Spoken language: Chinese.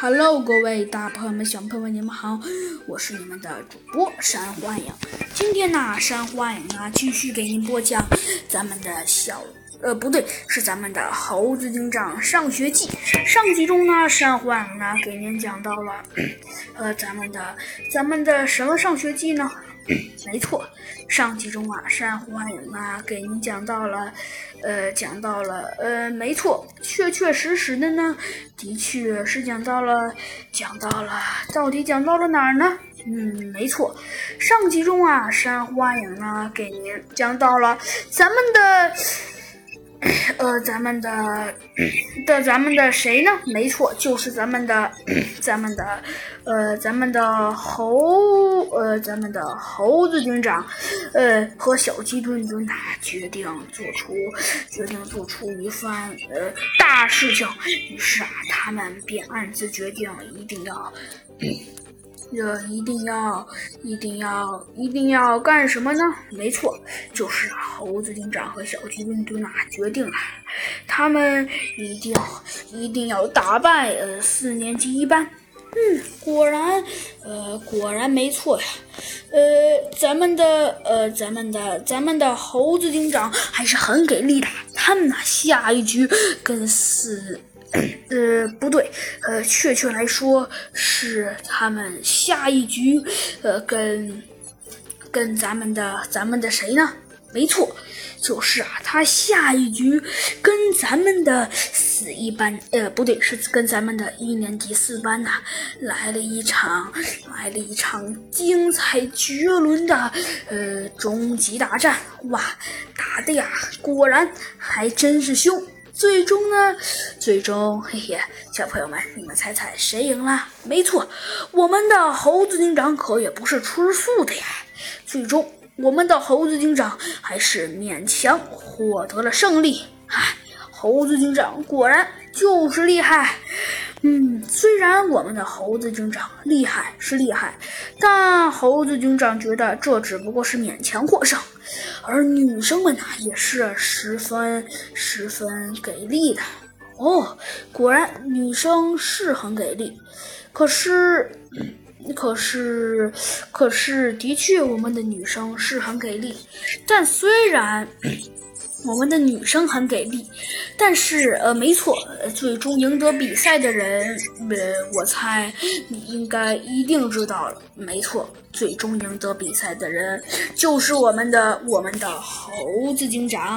Hello，各位大朋友们、小朋友们，你们好，我是你们的主播山幻影。今天呢，山幻影呢继续给您播讲咱们的小呃不对，是咱们的《猴子警长上学记》。上集中呢，山幻影呢给您讲到了呃咱们的咱们的什么上学记呢？没错，上集中啊，山幻影啊给您讲到了，呃，讲到了，呃，没错，确确实实的呢，的确是讲到了，讲到了，到底讲到了哪儿呢？嗯，没错，上集中啊，山幻影呢给您讲到了咱们的。呃，咱们的的咱们的谁呢？没错，就是咱们的咱们的呃咱们的猴呃咱们的猴子警长，呃和小鸡墩墩呐决定做出决定做出一番呃大事情，于是啊他们便暗自决定一定要。这一定要，一定要，一定要干什么呢？没错，就是猴子警长和小鸡墩墩啊，决定了，他们一定要，一定要打败呃四年级一班。嗯，果然，呃，果然没错呀。呃，咱们的，呃，咱们的，咱们的猴子警长还是很给力的。他们呢，下一局跟四。呃，不对，呃，确切来说是他们下一局，呃，跟跟咱们的咱们的谁呢？没错，就是啊，他下一局跟咱们的四一班，呃，不对，是跟咱们的一年级四班呐，来了一场，来了一场精彩绝伦的呃终极大战。哇，打的呀，果然还真是凶。最终呢？最终，嘿嘿，小朋友们，你们猜猜谁赢了？没错，我们的猴子警长可也不是吃素的呀。最终，我们的猴子警长还是勉强获得了胜利。唉，猴子警长果然就是厉害。嗯，虽然我们的猴子警长厉害是厉害，但猴子警长觉得这只不过是勉强获胜。而女生们呢，也是十分十分给力的哦。果然，女生是很给力。可是，可是，可是，的确，我们的女生是很给力。但虽然。我们的女生很给力，但是呃，没错，最终赢得比赛的人，呃，我猜你应该一定知道了。没错，最终赢得比赛的人就是我们的我们的猴子警长。